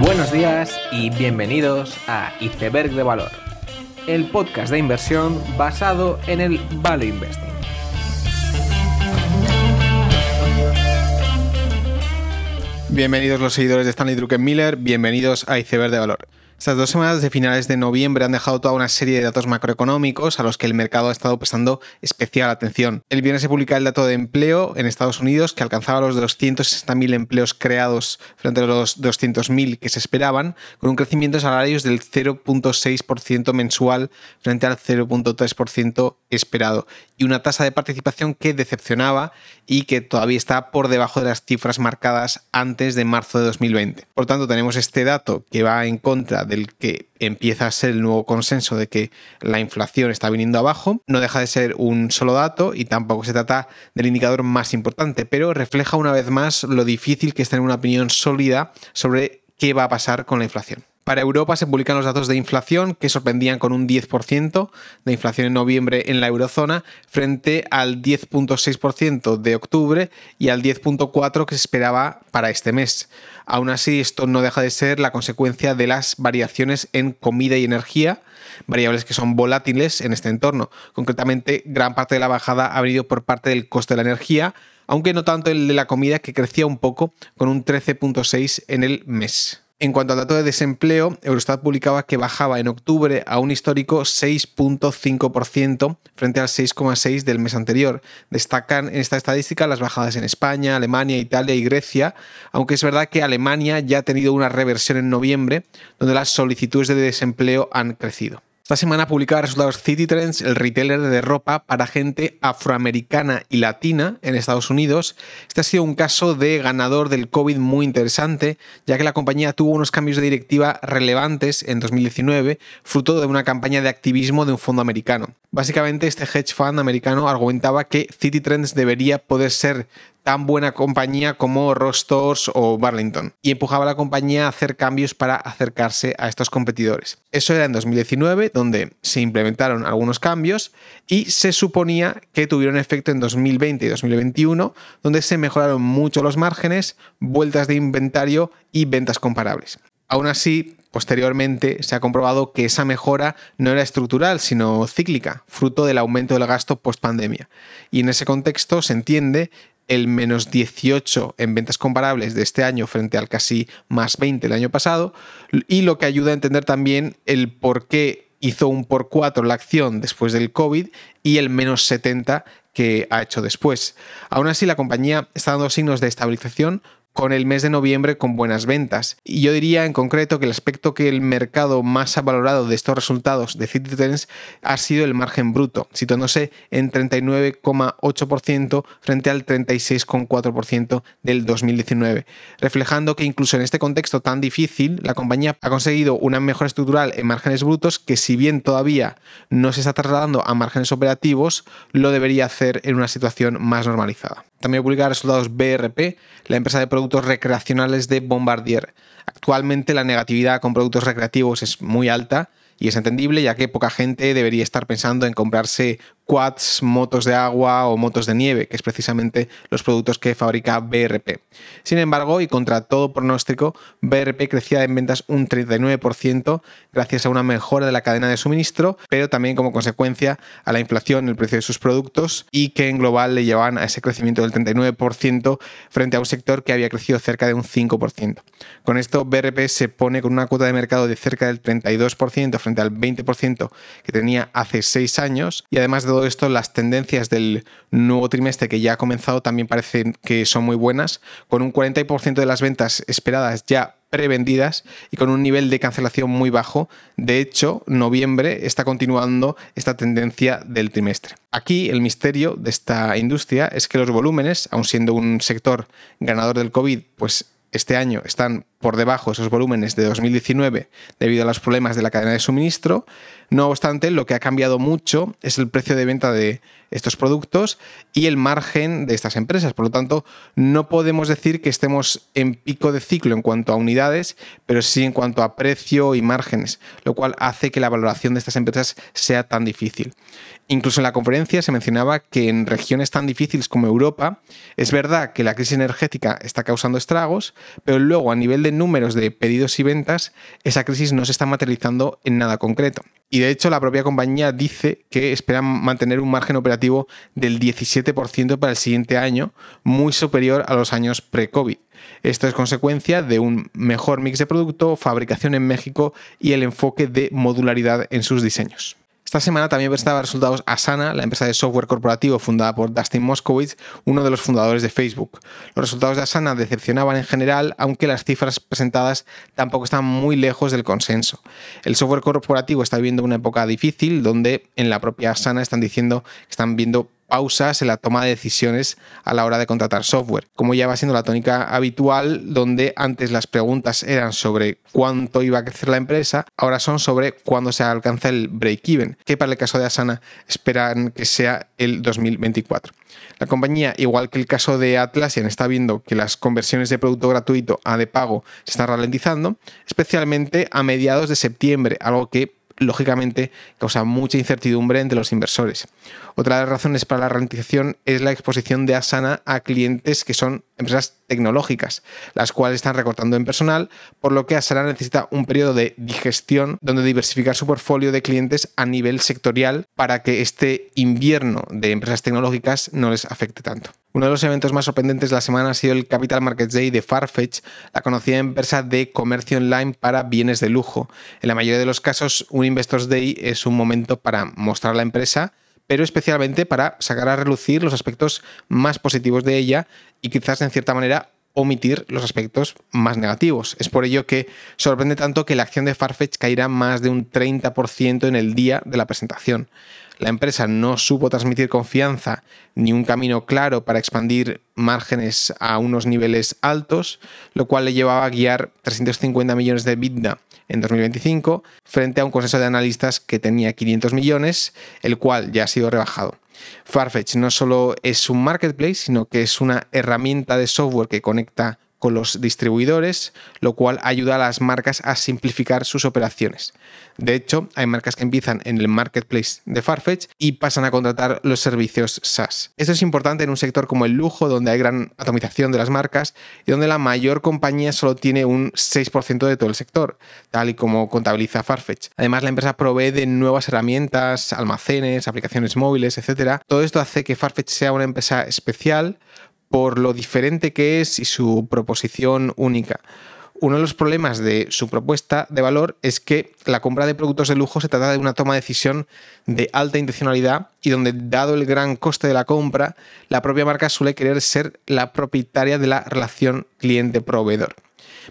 Buenos días y bienvenidos a Iceberg de Valor, el podcast de inversión basado en el Value Investing. Bienvenidos los seguidores de Stanley Druckenmiller, bienvenidos a Iceberg de Valor. Estas dos semanas de finales de noviembre han dejado toda una serie de datos macroeconómicos a los que el mercado ha estado prestando especial atención. El viernes se publica el dato de empleo en Estados Unidos que alcanzaba los 260.000 empleos creados frente a los 200.000 que se esperaban, con un crecimiento de salarios del 0.6% mensual frente al 0.3% esperado y una tasa de participación que decepcionaba y que todavía está por debajo de las cifras marcadas antes de marzo de 2020. Por tanto, tenemos este dato que va en contra del que empieza a ser el nuevo consenso de que la inflación está viniendo abajo. No deja de ser un solo dato y tampoco se trata del indicador más importante, pero refleja una vez más lo difícil que es tener una opinión sólida sobre qué va a pasar con la inflación. Para Europa se publican los datos de inflación que sorprendían con un 10% de inflación en noviembre en la eurozona frente al 10.6% de octubre y al 10.4% que se esperaba para este mes. Aún así, esto no deja de ser la consecuencia de las variaciones en comida y energía, variables que son volátiles en este entorno. Concretamente, gran parte de la bajada ha venido por parte del coste de la energía, aunque no tanto el de la comida que crecía un poco con un 13.6 en el mes. En cuanto al dato de desempleo, Eurostat publicaba que bajaba en octubre a un histórico 6.5% frente al 6,6% del mes anterior. Destacan en esta estadística las bajadas en España, Alemania, Italia y Grecia, aunque es verdad que Alemania ya ha tenido una reversión en noviembre, donde las solicitudes de desempleo han crecido. Esta semana publicaba resultados City Trends, el retailer de ropa para gente afroamericana y latina en Estados Unidos. Este ha sido un caso de ganador del COVID muy interesante, ya que la compañía tuvo unos cambios de directiva relevantes en 2019, fruto de una campaña de activismo de un fondo americano. Básicamente, este hedge fund americano argumentaba que City Trends debería poder ser tan buena compañía como Rostors o Burlington y empujaba a la compañía a hacer cambios para acercarse a estos competidores. Eso era en 2019, donde se implementaron algunos cambios y se suponía que tuvieron efecto en 2020 y 2021, donde se mejoraron mucho los márgenes, vueltas de inventario y ventas comparables. Aún así, posteriormente se ha comprobado que esa mejora no era estructural, sino cíclica, fruto del aumento del gasto post pandemia. Y en ese contexto se entiende el menos 18 en ventas comparables de este año frente al casi más 20 el año pasado, y lo que ayuda a entender también el por qué hizo un por 4 la acción después del COVID y el menos 70 que ha hecho después. Aún así, la compañía está dando signos de estabilización con el mes de noviembre con buenas ventas. Y yo diría en concreto que el aspecto que el mercado más ha valorado de estos resultados de Citizens ha sido el margen bruto, situándose en 39,8% frente al 36,4% del 2019, reflejando que incluso en este contexto tan difícil, la compañía ha conseguido una mejora estructural en márgenes brutos que si bien todavía no se está trasladando a márgenes operativos, lo debería hacer en una situación más normalizada. También publica resultados BRP, la empresa de productos recreacionales de Bombardier. Actualmente la negatividad con productos recreativos es muy alta y es entendible ya que poca gente debería estar pensando en comprarse quads, motos de agua o motos de nieve, que es precisamente los productos que fabrica BRP. Sin embargo, y contra todo pronóstico, BRP crecía en ventas un 39% gracias a una mejora de la cadena de suministro, pero también como consecuencia a la inflación el precio de sus productos y que en global le llevaban a ese crecimiento del 39% frente a un sector que había crecido cerca de un 5%. Con esto, BRP se pone con una cuota de mercado de cerca del 32% frente al 20% que tenía hace 6 años y además de esto, las tendencias del nuevo trimestre que ya ha comenzado también parecen que son muy buenas, con un 40% de las ventas esperadas ya prevendidas y con un nivel de cancelación muy bajo. De hecho, noviembre está continuando esta tendencia del trimestre. Aquí el misterio de esta industria es que los volúmenes, aun siendo un sector ganador del COVID, pues este año están por debajo de esos volúmenes de 2019 debido a los problemas de la cadena de suministro. No obstante, lo que ha cambiado mucho es el precio de venta de estos productos y el margen de estas empresas. Por lo tanto, no podemos decir que estemos en pico de ciclo en cuanto a unidades, pero sí en cuanto a precio y márgenes, lo cual hace que la valoración de estas empresas sea tan difícil. Incluso en la conferencia se mencionaba que en regiones tan difíciles como Europa, es verdad que la crisis energética está causando estragos, pero luego a nivel de números de pedidos y ventas, esa crisis no se está materializando en nada concreto. Y de hecho, la propia compañía dice que esperan mantener un margen operativo del 17% para el siguiente año, muy superior a los años pre-COVID. Esto es consecuencia de un mejor mix de producto, fabricación en México y el enfoque de modularidad en sus diseños. Esta semana también presentaba resultados Asana, la empresa de software corporativo fundada por Dustin Moskowitz, uno de los fundadores de Facebook. Los resultados de Asana decepcionaban en general, aunque las cifras presentadas tampoco están muy lejos del consenso. El software corporativo está viviendo una época difícil donde en la propia Asana están diciendo que están viendo pausas en la toma de decisiones a la hora de contratar software, como ya va siendo la tónica habitual, donde antes las preguntas eran sobre cuánto iba a crecer la empresa, ahora son sobre cuándo se alcanza el break-even, que para el caso de Asana esperan que sea el 2024. La compañía, igual que el caso de Atlassian, está viendo que las conversiones de producto gratuito a de pago se están ralentizando, especialmente a mediados de septiembre, algo que lógicamente causa mucha incertidumbre entre los inversores. Otra de las razones para la ralentización es la exposición de Asana a clientes que son empresas tecnológicas, las cuales están recortando en personal, por lo que Asana necesita un periodo de digestión donde diversificar su portfolio de clientes a nivel sectorial para que este invierno de empresas tecnológicas no les afecte tanto. Uno de los eventos más sorprendentes de la semana ha sido el Capital Markets Day de Farfetch, la conocida empresa de comercio online para bienes de lujo. En la mayoría de los casos, un Investors Day es un momento para mostrar la empresa, pero especialmente para sacar a relucir los aspectos más positivos de ella y quizás en cierta manera omitir los aspectos más negativos. Es por ello que sorprende tanto que la acción de Farfetch caerá más de un 30% en el día de la presentación la empresa no supo transmitir confianza ni un camino claro para expandir márgenes a unos niveles altos, lo cual le llevaba a guiar 350 millones de EBITDA en 2025 frente a un consenso de analistas que tenía 500 millones, el cual ya ha sido rebajado. Farfetch no solo es un marketplace, sino que es una herramienta de software que conecta con los distribuidores, lo cual ayuda a las marcas a simplificar sus operaciones. De hecho, hay marcas que empiezan en el marketplace de Farfetch y pasan a contratar los servicios SaaS. Esto es importante en un sector como el lujo, donde hay gran atomización de las marcas y donde la mayor compañía solo tiene un 6% de todo el sector, tal y como contabiliza Farfetch. Además, la empresa provee de nuevas herramientas, almacenes, aplicaciones móviles, etc. Todo esto hace que Farfetch sea una empresa especial por lo diferente que es y su proposición única. Uno de los problemas de su propuesta de valor es que la compra de productos de lujo se trata de una toma de decisión de alta intencionalidad y donde, dado el gran coste de la compra, la propia marca suele querer ser la propietaria de la relación cliente-proveedor.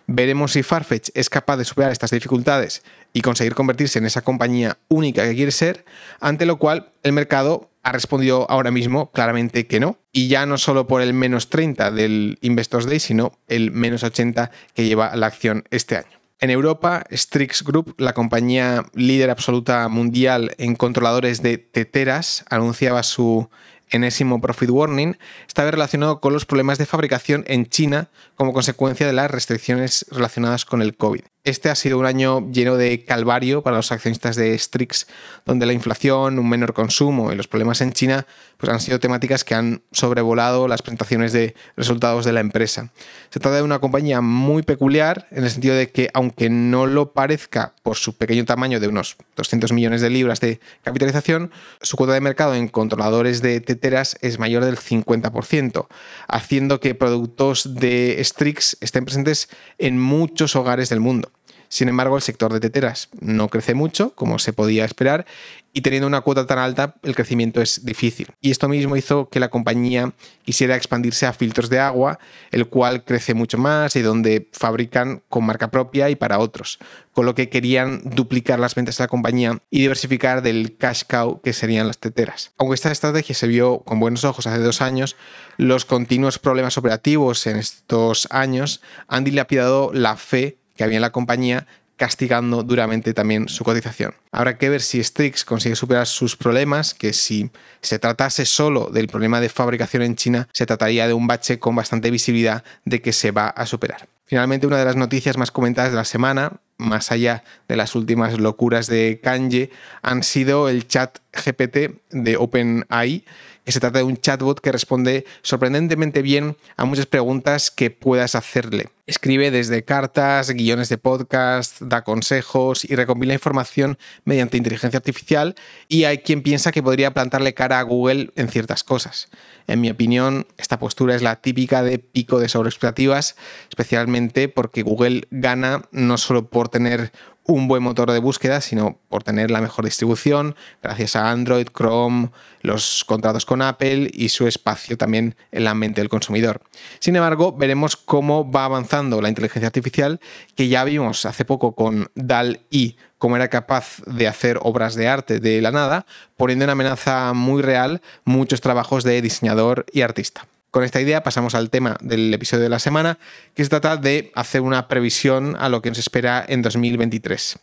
Veremos si Farfetch es capaz de superar estas dificultades y conseguir convertirse en esa compañía única que quiere ser, ante lo cual el mercado ha respondido ahora mismo claramente que no. Y ya no solo por el menos 30 del Investors Day, sino el menos 80 que lleva la acción este año. En Europa, Strix Group, la compañía líder absoluta mundial en controladores de teteras, anunciaba su enésimo profit warning, estaba relacionado con los problemas de fabricación en China como consecuencia de las restricciones relacionadas con el COVID. Este ha sido un año lleno de calvario para los accionistas de Strix, donde la inflación, un menor consumo y los problemas en China pues han sido temáticas que han sobrevolado las presentaciones de resultados de la empresa. Se trata de una compañía muy peculiar en el sentido de que, aunque no lo parezca por su pequeño tamaño de unos 200 millones de libras de capitalización, su cuota de mercado en controladores de teteras es mayor del 50%, haciendo que productos de Strix estén presentes en muchos hogares del mundo. Sin embargo, el sector de teteras no crece mucho, como se podía esperar, y teniendo una cuota tan alta, el crecimiento es difícil. Y esto mismo hizo que la compañía quisiera expandirse a filtros de agua, el cual crece mucho más y donde fabrican con marca propia y para otros, con lo que querían duplicar las ventas de la compañía y diversificar del cash cow que serían las teteras. Aunque esta estrategia se vio con buenos ojos hace dos años, los continuos problemas operativos en estos años han dilapidado la fe que había en la compañía castigando duramente también su cotización. Habrá que ver si Strix consigue superar sus problemas, que si se tratase solo del problema de fabricación en China, se trataría de un bache con bastante visibilidad de que se va a superar. Finalmente, una de las noticias más comentadas de la semana, más allá de las últimas locuras de Kanye, han sido el chat GPT de OpenAI, que se trata de un chatbot que responde sorprendentemente bien a muchas preguntas que puedas hacerle. Escribe desde cartas, guiones de podcast, da consejos y recompila información mediante inteligencia artificial y hay quien piensa que podría plantarle cara a Google en ciertas cosas. En mi opinión, esta postura es la típica de pico de sobreexpectativas, especialmente porque Google gana no solo por tener un buen motor de búsqueda, sino por tener la mejor distribución, gracias a Android, Chrome, los contratos con Apple y su espacio también en la mente del consumidor. Sin embargo, veremos cómo va avanzando la inteligencia artificial, que ya vimos hace poco con DAL-I, cómo era capaz de hacer obras de arte de la nada, poniendo en amenaza muy real muchos trabajos de diseñador y artista. Con esta idea pasamos al tema del episodio de la semana, que se trata de hacer una previsión a lo que nos espera en 2023.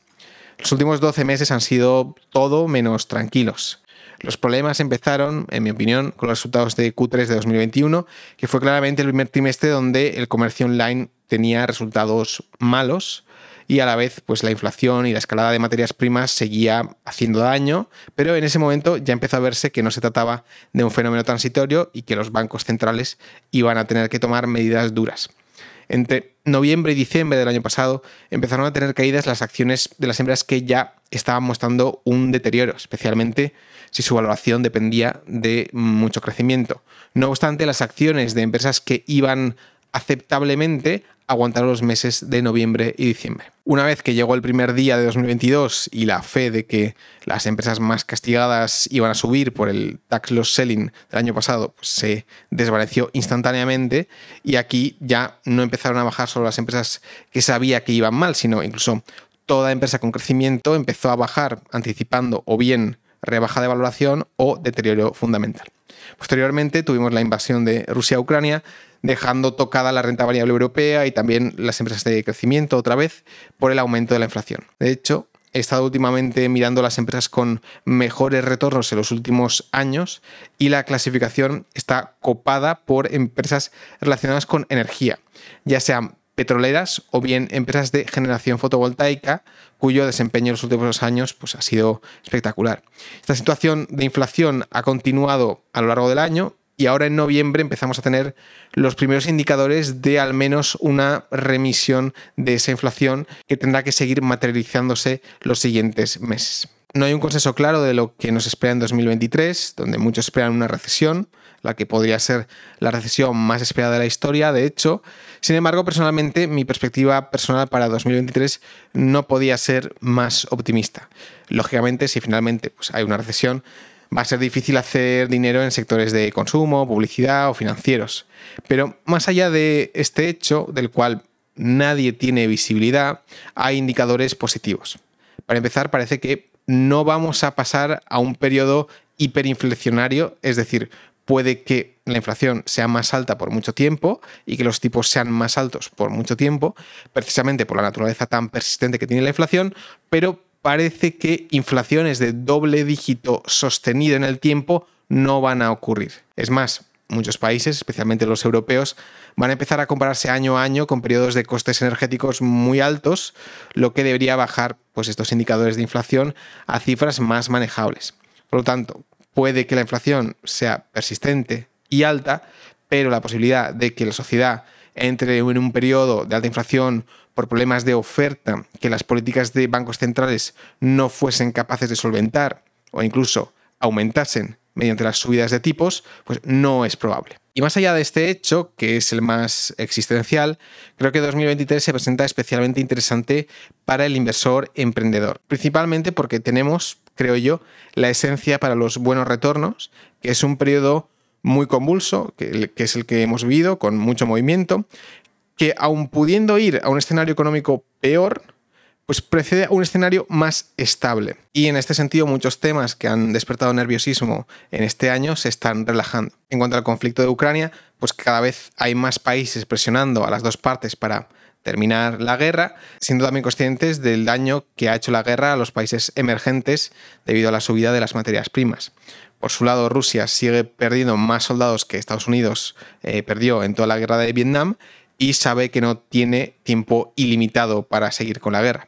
Los últimos 12 meses han sido todo menos tranquilos. Los problemas empezaron, en mi opinión, con los resultados de Q3 de 2021, que fue claramente el primer trimestre donde el comercio online tenía resultados malos y a la vez pues la inflación y la escalada de materias primas seguía haciendo daño, pero en ese momento ya empezó a verse que no se trataba de un fenómeno transitorio y que los bancos centrales iban a tener que tomar medidas duras. Entre noviembre y diciembre del año pasado empezaron a tener caídas las acciones de las empresas que ya estaban mostrando un deterioro, especialmente si su valoración dependía de mucho crecimiento. No obstante, las acciones de empresas que iban aceptablemente aguantar los meses de noviembre y diciembre. Una vez que llegó el primer día de 2022 y la fe de que las empresas más castigadas iban a subir por el tax loss selling del año pasado, pues se desvaneció instantáneamente y aquí ya no empezaron a bajar solo las empresas que sabía que iban mal, sino incluso toda empresa con crecimiento empezó a bajar anticipando o bien rebaja de valoración o deterioro fundamental. Posteriormente tuvimos la invasión de Rusia a Ucrania, dejando tocada la renta variable europea y también las empresas de crecimiento otra vez por el aumento de la inflación. De hecho, he estado últimamente mirando las empresas con mejores retornos en los últimos años y la clasificación está copada por empresas relacionadas con energía, ya sean petroleras o bien empresas de generación fotovoltaica cuyo desempeño en los últimos años pues, ha sido espectacular. Esta situación de inflación ha continuado a lo largo del año y ahora en noviembre empezamos a tener los primeros indicadores de al menos una remisión de esa inflación que tendrá que seguir materializándose los siguientes meses. No hay un consenso claro de lo que nos espera en 2023, donde muchos esperan una recesión, la que podría ser la recesión más esperada de la historia, de hecho. Sin embargo, personalmente, mi perspectiva personal para 2023 no podía ser más optimista. Lógicamente, si finalmente pues, hay una recesión, va a ser difícil hacer dinero en sectores de consumo, publicidad o financieros. Pero más allá de este hecho, del cual nadie tiene visibilidad, hay indicadores positivos. Para empezar, parece que no vamos a pasar a un periodo hiperinflacionario, es decir, puede que la inflación sea más alta por mucho tiempo y que los tipos sean más altos por mucho tiempo, precisamente por la naturaleza tan persistente que tiene la inflación, pero parece que inflaciones de doble dígito sostenido en el tiempo no van a ocurrir. Es más, muchos países, especialmente los europeos, van a empezar a compararse año a año con periodos de costes energéticos muy altos, lo que debería bajar pues, estos indicadores de inflación a cifras más manejables. Por lo tanto, puede que la inflación sea persistente y alta, pero la posibilidad de que la sociedad entre en un periodo de alta inflación por problemas de oferta que las políticas de bancos centrales no fuesen capaces de solventar o incluso aumentasen mediante las subidas de tipos, pues no es probable. Y más allá de este hecho, que es el más existencial, creo que 2023 se presenta especialmente interesante para el inversor emprendedor, principalmente porque tenemos, creo yo, la esencia para los buenos retornos, que es un periodo muy convulso, que, es el que hemos vivido, con mucho movimiento, que aun pudiendo ir a un escenario económico peor, pues precede a un escenario más estable. Y en este sentido, muchos temas que han despertado nerviosismo en este año se están relajando. En cuanto al conflicto de Ucrania, pues cada vez hay más países presionando a las dos partes para terminar la guerra, siendo también conscientes del daño que ha hecho la guerra a los países emergentes debido a la subida de las materias primas. Por su lado, Rusia sigue perdiendo más soldados que Estados Unidos eh, perdió en toda la guerra de Vietnam y sabe que no tiene tiempo ilimitado para seguir con la guerra.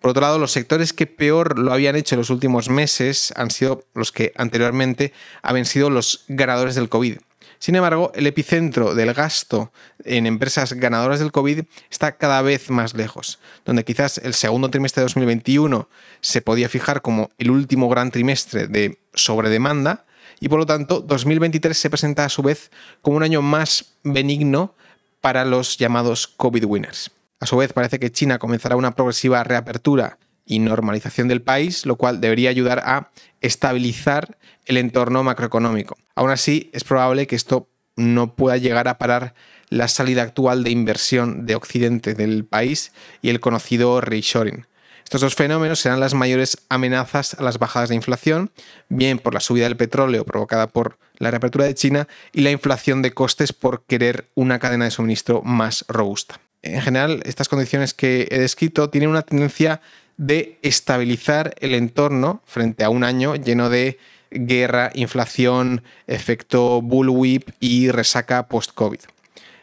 Por otro lado, los sectores que peor lo habían hecho en los últimos meses han sido los que anteriormente habían sido los ganadores del COVID. Sin embargo, el epicentro del gasto en empresas ganadoras del COVID está cada vez más lejos, donde quizás el segundo trimestre de 2021 se podía fijar como el último gran trimestre de sobredemanda, y por lo tanto 2023 se presenta a su vez como un año más benigno para los llamados COVID winners. A su vez parece que China comenzará una progresiva reapertura y normalización del país, lo cual debería ayudar a estabilizar el entorno macroeconómico. Aún así, es probable que esto no pueda llegar a parar la salida actual de inversión de Occidente del país y el conocido reshoring. Estos dos fenómenos serán las mayores amenazas a las bajadas de inflación, bien por la subida del petróleo provocada por la reapertura de China y la inflación de costes por querer una cadena de suministro más robusta. En general, estas condiciones que he descrito tienen una tendencia de estabilizar el entorno frente a un año lleno de guerra, inflación, efecto bullwhip y resaca post-COVID.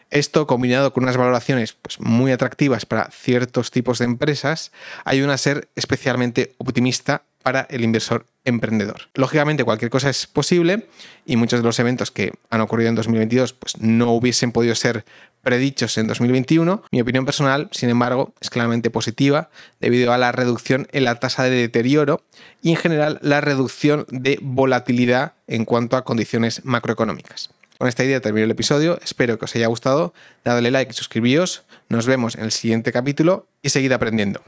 Esto, combinado con unas valoraciones pues, muy atractivas para ciertos tipos de empresas, ayuda a ser especialmente optimista para el inversor emprendedor. Lógicamente cualquier cosa es posible y muchos de los eventos que han ocurrido en 2022 pues, no hubiesen podido ser predichos en 2021. Mi opinión personal, sin embargo, es claramente positiva debido a la reducción en la tasa de deterioro y en general la reducción de volatilidad en cuanto a condiciones macroeconómicas. Con esta idea termino el episodio, espero que os haya gustado, dadle like y suscribíos, nos vemos en el siguiente capítulo y seguid aprendiendo.